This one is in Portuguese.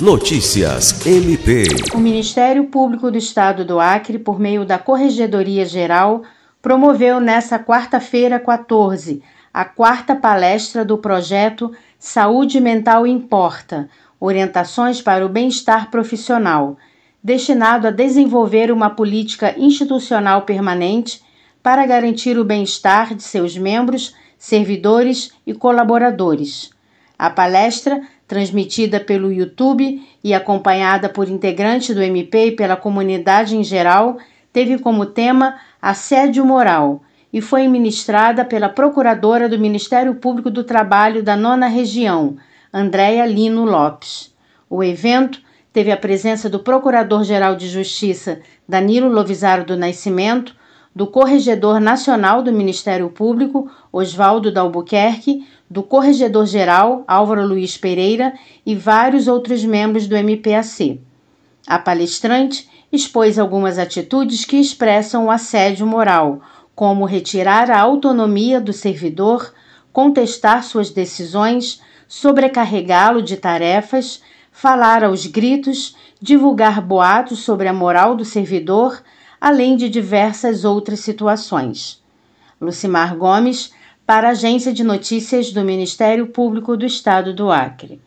Notícias MP. O Ministério Público do Estado do Acre, por meio da Corregedoria Geral, promoveu nesta quarta-feira, 14, a quarta palestra do projeto Saúde Mental Importa Orientações para o Bem-Estar Profissional, destinado a desenvolver uma política institucional permanente para garantir o bem-estar de seus membros, servidores e colaboradores. A palestra, transmitida pelo YouTube e acompanhada por integrantes do MP e pela comunidade em geral, teve como tema Assédio Moral e foi ministrada pela Procuradora do Ministério Público do Trabalho da Nona Região, Andréia Lino Lopes. O evento teve a presença do Procurador-Geral de Justiça, Danilo Lovisaro do Nascimento, do Corregedor Nacional do Ministério Público, Oswaldo Dalbuquerque, do Corregedor-Geral, Álvaro Luiz Pereira e vários outros membros do MPAC. A palestrante expôs algumas atitudes que expressam o assédio moral, como retirar a autonomia do servidor, contestar suas decisões, sobrecarregá-lo de tarefas, falar aos gritos, divulgar boatos sobre a moral do servidor, além de diversas outras situações. Lucimar Gomes, para a Agência de Notícias do Ministério Público do Estado do Acre.